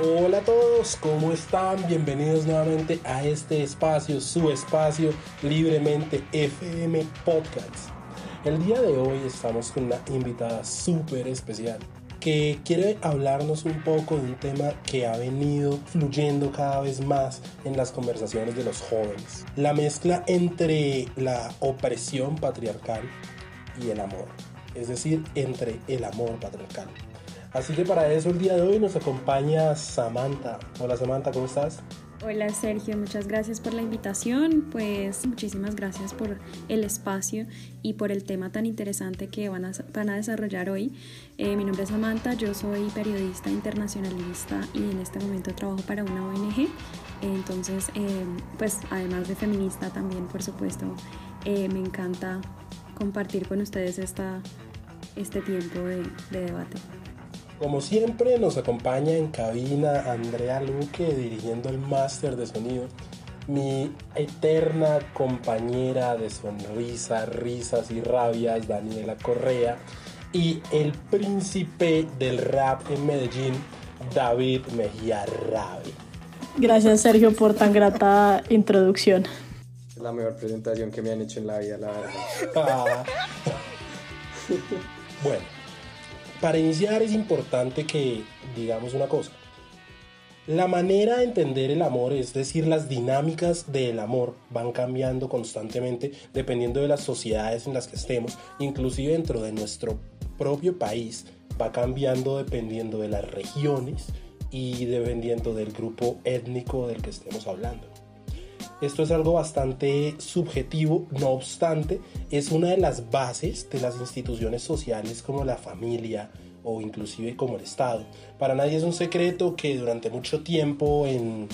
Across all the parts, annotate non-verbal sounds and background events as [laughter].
Hola a todos, ¿cómo están? Bienvenidos nuevamente a este espacio, su espacio libremente FM Podcast. El día de hoy estamos con una invitada súper especial que quiere hablarnos un poco de un tema que ha venido fluyendo cada vez más en las conversaciones de los jóvenes. La mezcla entre la opresión patriarcal y el amor. Es decir, entre el amor patriarcal. Así que para eso el día de hoy nos acompaña Samantha. Hola Samantha, ¿cómo estás? Hola Sergio, muchas gracias por la invitación, pues muchísimas gracias por el espacio y por el tema tan interesante que van a, desarrollar hoy. Eh, mi nombre es Samantha, yo soy periodista internacionalista y en este momento trabajo para una ONG, entonces eh, pues además de feminista también por supuesto eh, me encanta compartir con ustedes esta, este tiempo de debate. Como siempre nos acompaña en cabina Andrea Luque dirigiendo el máster de sonido, mi eterna compañera de sonrisa, risas y rabias Daniela Correa y el príncipe del rap en Medellín David Mejía Rabi. Gracias Sergio por tan grata introducción. Es la mejor presentación que me han hecho en la vida, la verdad. Ah. [laughs] bueno para iniciar es importante que digamos una cosa. La manera de entender el amor, es decir, las dinámicas del amor van cambiando constantemente dependiendo de las sociedades en las que estemos, inclusive dentro de nuestro propio país va cambiando dependiendo de las regiones y dependiendo del grupo étnico del que estemos hablando. Esto es algo bastante subjetivo, no obstante, es una de las bases de las instituciones sociales como la familia o inclusive como el Estado. Para nadie es un secreto que durante mucho tiempo en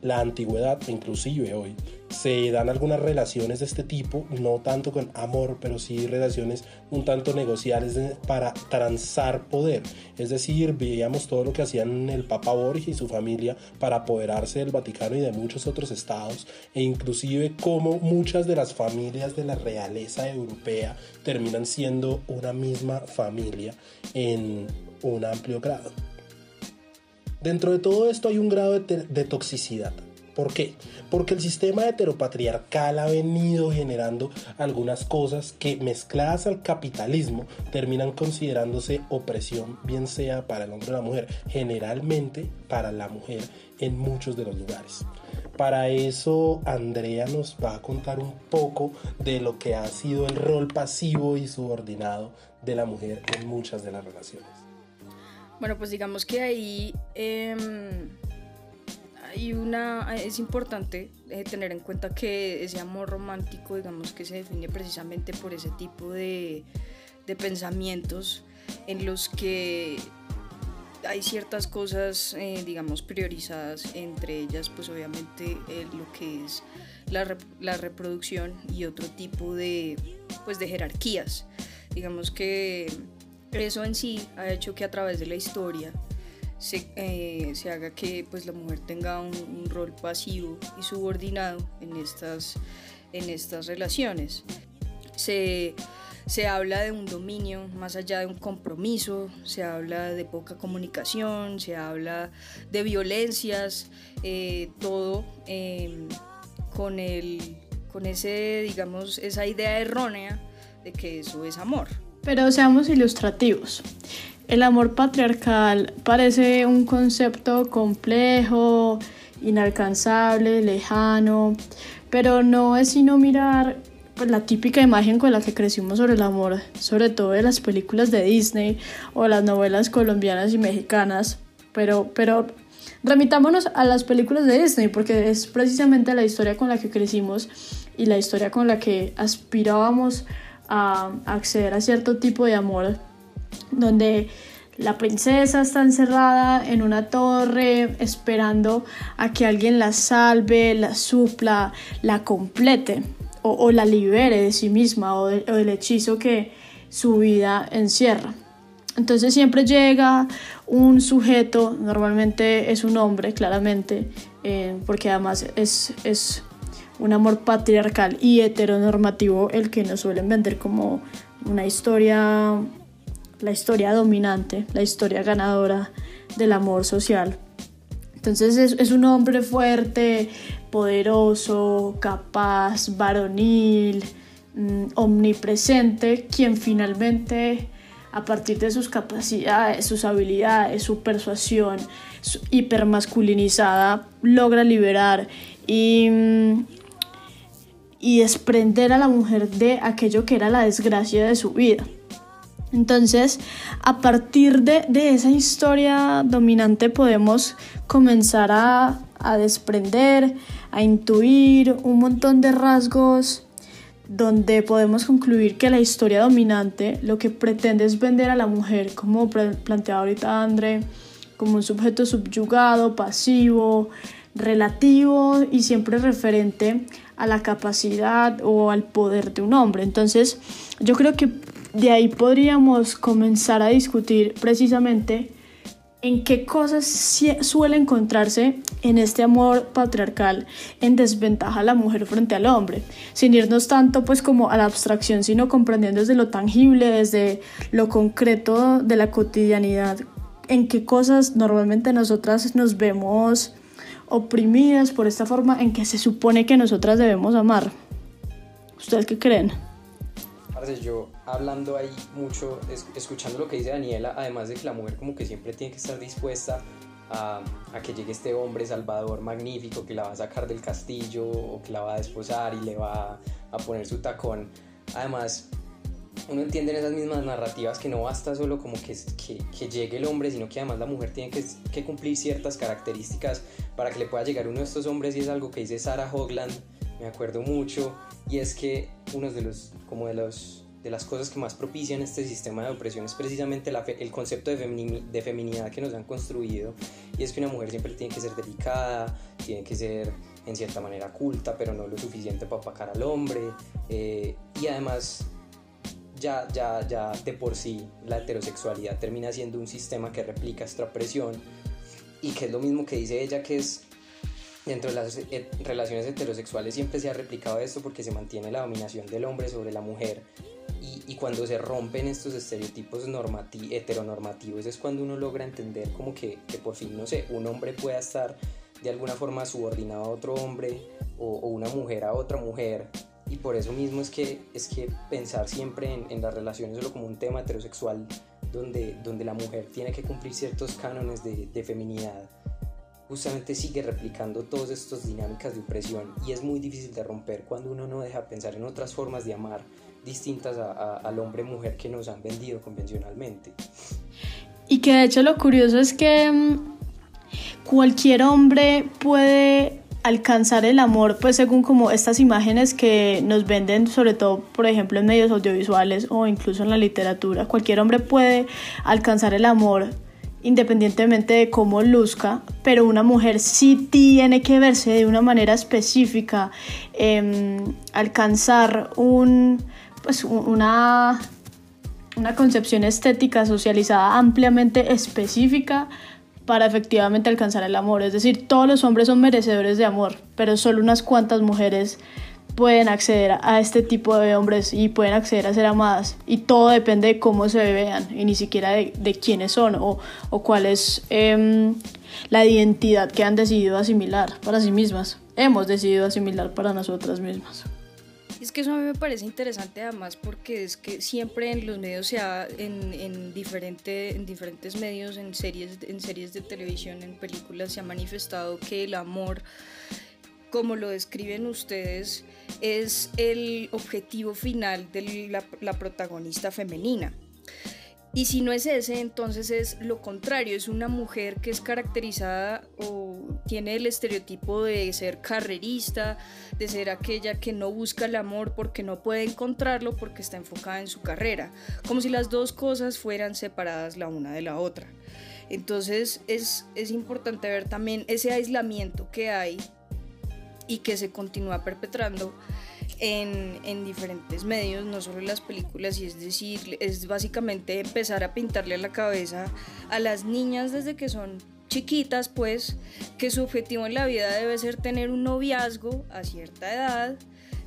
la antigüedad, inclusive hoy, se dan algunas relaciones de este tipo, no tanto con amor, pero sí relaciones un tanto negociales para transar poder. Es decir, veíamos todo lo que hacían el Papa Borgia y su familia para apoderarse del Vaticano y de muchos otros estados, e inclusive cómo muchas de las familias de la realeza europea terminan siendo una misma familia en un amplio grado. Dentro de todo esto hay un grado de, toxicidad. ¿Por qué? Porque el sistema heteropatriarcal ha venido generando algunas cosas que mezcladas al capitalismo terminan considerándose opresión, bien sea para el hombre o la mujer, generalmente para la mujer en muchos de los lugares. Para eso Andrea nos va a contar un poco de lo que ha sido el rol pasivo y subordinado de la mujer en muchas de las relaciones. Bueno, pues digamos que ahí em, hay una, es importante eh, tener en cuenta que ese amor romántico, digamos que se define precisamente por ese tipo de, pensamientos en los que hay ciertas cosas, eh, digamos, priorizadas, entre ellas, pues obviamente eh, lo que es la, la, reproducción y otro tipo de, pues, de jerarquías. Digamos que eso en sí ha hecho que a través de la historia se, eh, se haga que pues, la mujer tenga un, rol pasivo y subordinado en estas, en estas relaciones. Se, se habla de un dominio más allá de un compromiso, se habla de poca comunicación, se habla de violencias, eh, todo em, con, el, con ese, digamos, esa idea errónea de que eso es amor. Pero seamos ilustrativos. El amor patriarcal parece un concepto complejo, inalcanzable, lejano, pero no es sino mirar pues, la típica imagen con la que crecimos sobre el amor, sobre todo de las películas de Disney o las novelas colombianas y mexicanas, pero, pero remitámonos a las películas de Disney porque es precisamente la historia con la que crecimos y la historia con la que aspirábamos a acceder a cierto tipo de amor donde la princesa está encerrada en una torre esperando a que alguien la salve, la supla, la complete o, la libere de sí misma o, del hechizo que su vida encierra. Entonces siempre llega un sujeto, normalmente es un hombre, claramente, eh, porque además es, es un amor patriarcal y heteronormativo el que nos suelen vender como una historia, la historia dominante, la historia ganadora del amor social. Entonces es, un hombre fuerte, poderoso, capaz, varonil, mm, omnipresente, quien finalmente a partir de sus capacidades, sus habilidades, su persuasión hipermasculinizada, logra liberar y, mm, y desprender a la mujer de aquello que era la desgracia de su vida. Entonces, a partir de, esa historia dominante podemos comenzar a, a, desprender, a intuir un montón de rasgos donde podemos concluir que la historia dominante lo que pretende es vender a la mujer, como planteaba ahorita André, como un sujeto subyugado, pasivo, relativo y siempre referente a la capacidad o al poder de un hombre. Entonces, yo creo que de ahí podríamos comenzar a discutir precisamente en qué cosas suele encontrarse en este amor patriarcal en desventaja a la mujer frente al hombre, sin irnos tanto pues como a la abstracción, sino comprendiendo desde lo tangible, desde lo concreto de la cotidianidad, en qué cosas normalmente nosotras nos vemos oprimidas por esta forma en que se supone que nosotras debemos amar. ¿Ustedes qué creen? Yo hablando ahí mucho, escuchando lo que dice Daniela, además de que la mujer como que siempre tiene que estar dispuesta a, a, que llegue este hombre salvador magnífico que la va a sacar del castillo o que la va a desposar y le va a poner su tacón. Además, uno entiende en esas mismas narrativas que no basta solo como que, que, que llegue el hombre, sino que además la mujer tiene que, que, cumplir ciertas características para que le pueda llegar uno de estos hombres y es algo que dice Sarah Hogland, me acuerdo mucho, y es que uno de los, como de los de las cosas que más propician este sistema de opresión es precisamente la el concepto de, de, feminidad que nos han construido y es que una mujer siempre tiene que ser delicada, tiene que ser en cierta manera culta, pero no lo suficiente para opacar al hombre eh, y además ya, ya, ya de por sí la heterosexualidad termina siendo un sistema que replica esta opresión y que es lo mismo que dice ella que es dentro de las relaciones heterosexuales siempre se ha replicado esto porque se mantiene la dominación del hombre sobre la mujer. Y, y cuando se rompen estos estereotipos heteronormativos es cuando uno logra entender como que, que, por fin, no sé, un hombre pueda estar de alguna forma subordinado a otro hombre o, o una mujer a otra mujer. Y por eso mismo es que, es que pensar siempre en, en las relaciones solo como un tema heterosexual donde, donde la mujer tiene que cumplir ciertos cánones de, de feminidad justamente sigue replicando todas estas dinámicas de opresión y es muy difícil de romper cuando uno no deja pensar en otras formas de amar distintas al hombre-mujer que nos han vendido convencionalmente. Y que de hecho lo curioso es que mm, cualquier hombre puede alcanzar el amor, pues según como estas imágenes que nos venden, sobre todo, por ejemplo, en medios audiovisuales o incluso en la literatura, cualquier hombre puede alcanzar el amor independientemente de cómo luzca, pero una mujer sí tiene que verse de una manera específica, em, alcanzar un, pues una, una concepción estética socializada ampliamente específica para efectivamente alcanzar el amor. Es decir, todos los hombres son merecedores de amor, pero solo unas cuantas mujeres pueden acceder a este tipo de hombres y pueden acceder a ser amadas. Y todo depende de cómo se vean y ni siquiera de, de quiénes son o, o cuál es em, la identidad que han decidido asimilar para sí mismas. Hemos decidido asimilar para nosotras mismas. Es que eso a mí me parece interesante además porque es que siempre en los medios se ha, en, en, diferente, en diferentes medios, en series, en series de televisión, en películas, se ha manifestado que el amor, como lo describen ustedes, es el objetivo final de la, protagonista femenina. Y si no es ese, entonces es lo contrario, es una mujer que es caracterizada o tiene el estereotipo de ser carrerista, de ser aquella que no busca el amor porque no puede encontrarlo porque está enfocada en su carrera, como si las dos cosas fueran separadas la una de la otra. Entonces es, es importante ver también ese aislamiento que hay y que se continúa perpetrando en, diferentes medios, no solo en las películas, y es decir, es básicamente empezar a pintarle a la cabeza a las niñas desde que son chiquitas, pues, que su objetivo en la vida debe ser tener un noviazgo a cierta edad,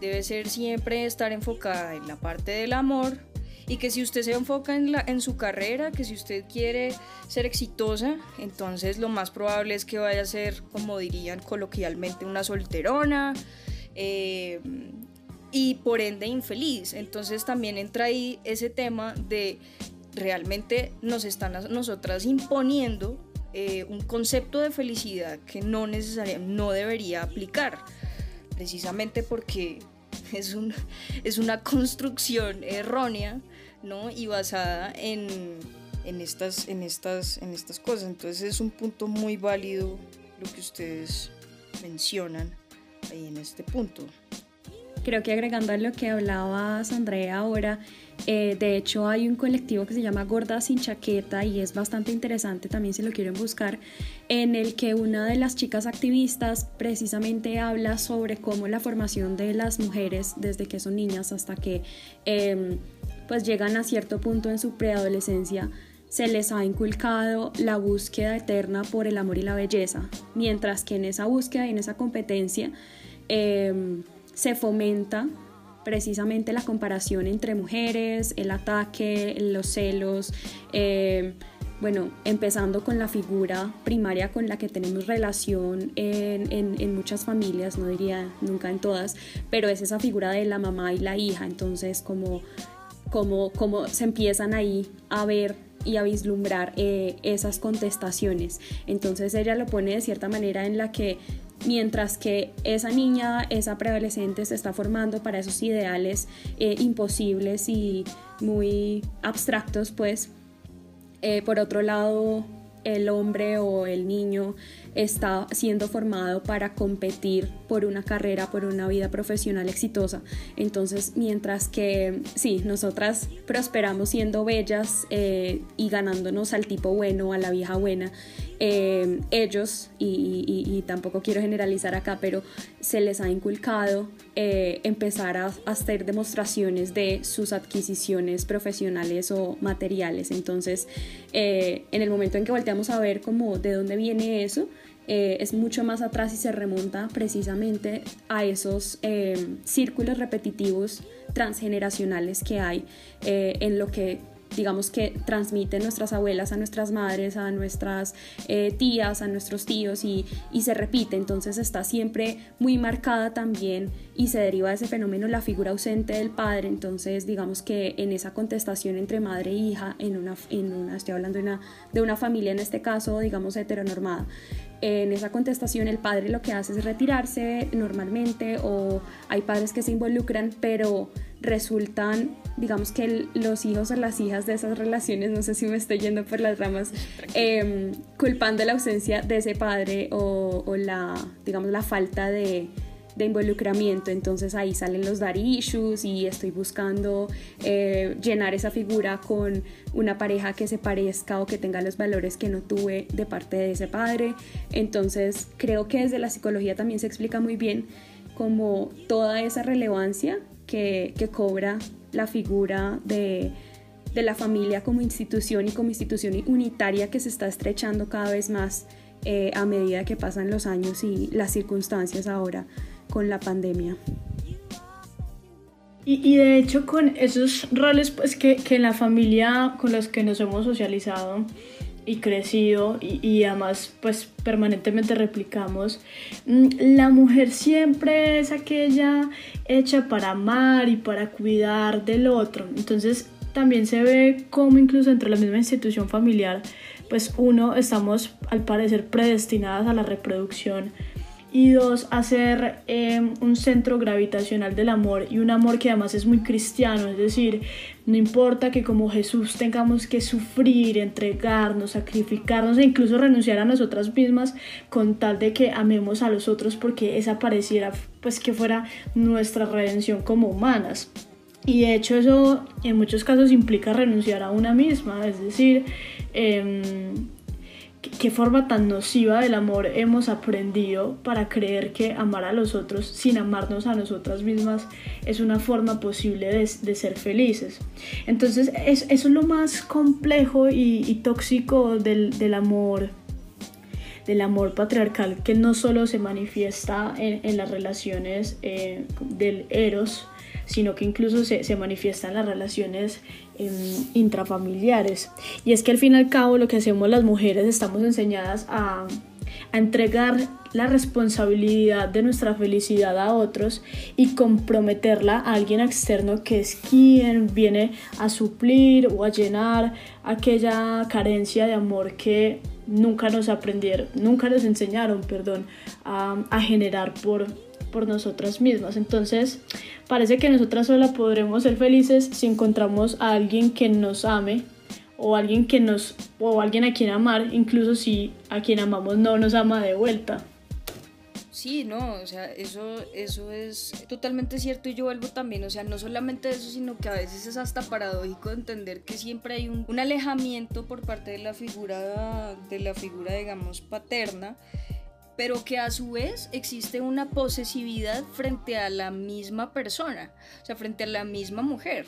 debe ser siempre estar enfocada en la parte del amor y que si usted se enfoca en, la, en su carrera, que si usted quiere ser exitosa, entonces lo más probable es que vaya a ser, como dirían coloquialmente, una solterona. Eh, y por ende infeliz. Entonces también entra ahí ese tema de realmente nos están a nosotras imponiendo eh, un concepto de felicidad que no necesariamente no debería aplicar, precisamente porque es, un, es una construcción errónea ¿no? y basada en, en, estas, en, estas, en estas cosas. Entonces es un punto muy válido lo que ustedes mencionan ahí en este punto creo que agregando a lo que hablaba Andrea ahora, eh, de hecho hay un colectivo que se llama Gorda sin Chaqueta y es bastante interesante también si lo quieren buscar, en el que una de las chicas activistas precisamente habla sobre cómo la formación de las mujeres desde que son niñas hasta que em, pues llegan a cierto punto en su preadolescencia se les ha inculcado la búsqueda eterna por el amor y la belleza, mientras que en esa búsqueda y en esa competencia eh, se fomenta precisamente la comparación entre mujeres, el ataque, los celos, eh, bueno, empezando con la figura primaria con la que tenemos relación en, muchas familias, no diría nunca en todas, pero es esa figura de la mamá y la hija, entonces como, como, como se empiezan ahí a ver y a vislumbrar eh, esas contestaciones. Entonces ella lo pone de cierta manera en la que mientras que esa niña, esa preadolescente se está formando para esos ideales eh, imposibles y muy abstractos, pues eh, por otro lado el hombre o el niño está siendo formado para competir por una carrera, por una vida profesional exitosa. Entonces, mientras que sí, nosotras prosperamos siendo bellas eh, y ganándonos al tipo bueno, a la vieja buena, eh, ellos, y, tampoco quiero generalizar acá, pero se les ha inculcado eh, empezar a, hacer demostraciones de sus adquisiciones profesionales o materiales. Entonces, en el momento en que volteamos a ver cómo de dónde viene eso, eh, es mucho más atrás y se remonta precisamente a esos eh, círculos repetitivos transgeneracionales que hay eh, en lo que digamos que transmiten nuestras abuelas a nuestras madres, a nuestras eh, tías, a nuestros tíos y, y, se repite. Entonces está siempre muy marcada también y se deriva de ese fenómeno la figura ausente del padre. Entonces digamos que en esa contestación entre madre e hija, en una, en una estoy hablando de una, de una familia en este caso, digamos heteronormada, en esa contestación el padre lo que hace es retirarse normalmente o hay padres que se involucran, pero resultan, digamos que los hijos o las hijas de esas relaciones, no sé si me estoy yendo por las ramas, eh, culpando la ausencia de ese padre o, o la, digamos, la falta de, de involucramiento. Entonces ahí salen los dar issues y estoy buscando eh, llenar esa figura con una pareja que se parezca o que tenga los valores que no tuve de parte de ese padre. Entonces creo que desde la psicología también se explica muy bien como toda esa relevancia que, cobra la figura de, la familia como institución y como institución unitaria que se está estrechando cada vez más eh, a medida que pasan los años y las circunstancias ahora con la pandemia. Y, de hecho con esos roles pues que, que, en la familia con los que nos hemos socializado y crecido y, y además pues permanentemente replicamos, mm, la mujer siempre es aquella hecha para amar y para cuidar del otro. Entonces también se ve como incluso entre la misma institución familiar, pues uno, estamos al parecer predestinadas a la reproducción y dos, hacer em, un centro gravitacional del amor y un amor que además es muy cristiano, es decir, no importa que como Jesús tengamos que sufrir, entregarnos, sacrificarnos e incluso renunciar a nosotras mismas con tal de que amemos a los otros porque esa pareciera pues que fuera nuestra redención como humanas. Y de hecho eso en muchos casos implica renunciar a una misma, es decir, eh, qué forma tan nociva del amor hemos aprendido para creer que amar a los otros sin amarnos a nosotras mismas es una forma posible de, ser felices. Entonces es, eso es lo más complejo y, tóxico del, amor del amor patriarcal que no solo se manifiesta en, las relaciones eh, del eros, sino que incluso se, se manifiesta en las relaciones em, intrafamiliares. Y es que al fin y al cabo lo que hacemos las mujeres estamos enseñadas a, a entregar la responsabilidad de nuestra felicidad a otros y comprometerla a alguien externo que es quien viene a suplir o a llenar aquella carencia de amor que nunca nos aprendieron, nunca nos enseñaron, perdón, a, a generar por, por nosotras mismas. Entonces, parece que nosotras solas podremos ser felices si encontramos a alguien que nos ame o alguien que nos o alguien a quien amar, incluso si a quien amamos no nos ama de vuelta. Sí, no, o sea, eso, eso es totalmente cierto y yo vuelvo también, o sea, no solamente eso, sino que a veces es hasta paradójico entender que siempre hay un, un alejamiento por parte de la figura, de la figura, digamos, paterna, pero que a su vez existe una posesividad frente a la misma persona, o sea, frente a la misma mujer.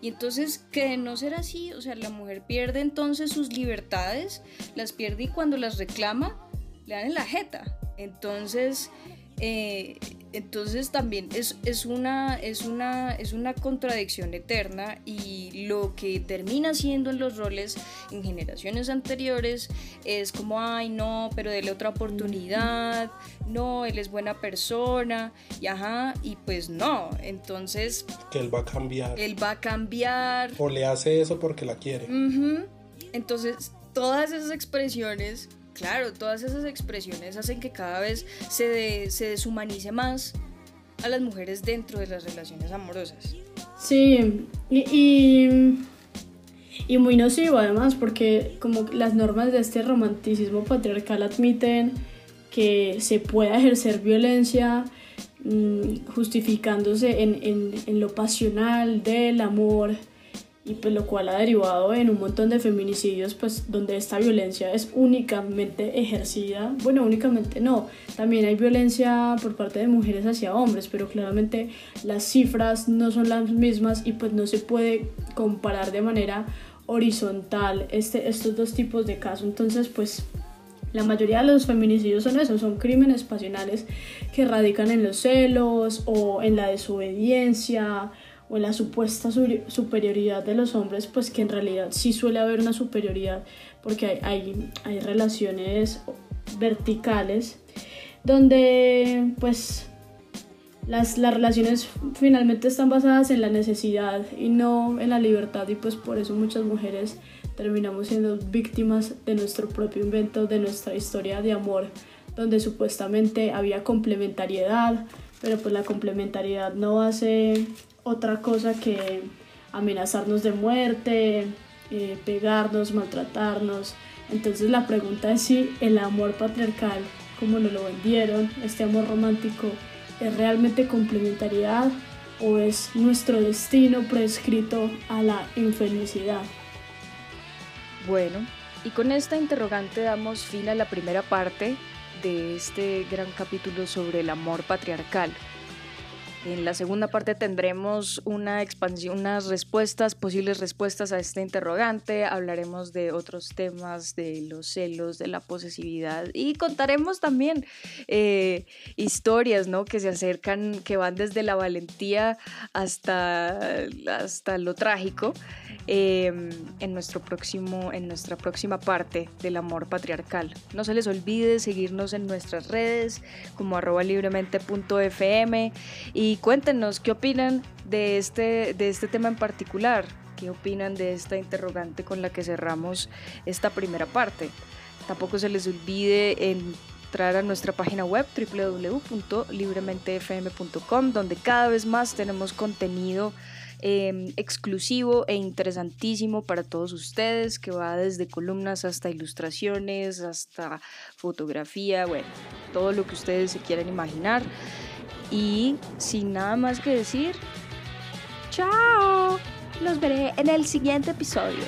Y entonces, que de no ser así, o sea, la mujer pierde entonces sus libertades, las pierde y cuando las reclama, le dan en la jeta. Entonces, eh, entonces también es, es, una, es, una, es una contradicción eterna y lo que termina siendo en los roles en generaciones anteriores es como, ay no, pero dele otra oportunidad, no, él es buena persona, y ajá, y pues no, entonces... Que él va a cambiar. Él va a cambiar. O le hace eso porque la quiere. Entonces, todas esas expresiones Claro, todas esas expresiones hacen que cada vez se, se deshumanice más a las mujeres dentro de las relaciones amorosas. Sí, y, y, muy nocivo además, porque como las normas de este romanticismo patriarcal admiten que se pueda ejercer violencia mm, justificándose en, en, en lo pasional del amor, y pues lo cual ha derivado en un montón de feminicidios pues donde esta violencia es únicamente ejercida, bueno únicamente no, también hay violencia por parte de mujeres hacia hombres, pero claramente las cifras no son las mismas y pues no se puede comparar de manera horizontal este, estos dos tipos de casos, entonces pues la mayoría de los feminicidios son eso, son crímenes pasionales que radican en los celos o en la desobediencia o la supuesta superioridad de los hombres, pues que en realidad sí suele haber una superioridad porque hay, hay, relaciones verticales donde pues las, las, relaciones finalmente están basadas en la necesidad y no en la libertad y pues por eso muchas mujeres terminamos siendo víctimas de nuestro propio invento, de nuestra historia de amor, donde supuestamente había complementariedad, pero pues la complementariedad no hace otra cosa que amenazarnos de muerte, eh, pegarnos, maltratarnos. Entonces la pregunta es si el amor patriarcal, como lo vendieron, este amor romántico, es realmente complementariedad o es nuestro destino prescrito a la infelicidad. Bueno, y con esta interrogante damos fin a la primera parte de este gran capítulo sobre el amor patriarcal. En la segunda parte tendremos una expansión, unas respuestas, posibles respuestas a este interrogante. Hablaremos de otros temas, de los celos, de la posesividad y contaremos también eh, historias, ¿no? Que se acercan, que van desde la valentía hasta, hasta lo trágico. Em, en, nuestro próximo, en nuestra próxima parte del amor patriarcal. No se les olvide seguirnos en nuestras redes como arroba libremente.fm y cuéntenos qué opinan de este, de este tema en particular, qué opinan de esta interrogante con la que cerramos esta primera parte. Tampoco se les olvide entrar a nuestra página web www.librementefm.com donde cada vez más tenemos contenido Em, exclusivo e interesantísimo para todos ustedes, que va desde columnas hasta ilustraciones, hasta fotografía, bueno, todo lo que ustedes se quieran imaginar. Y sin nada más que decir, chao, los veré en el siguiente episodio.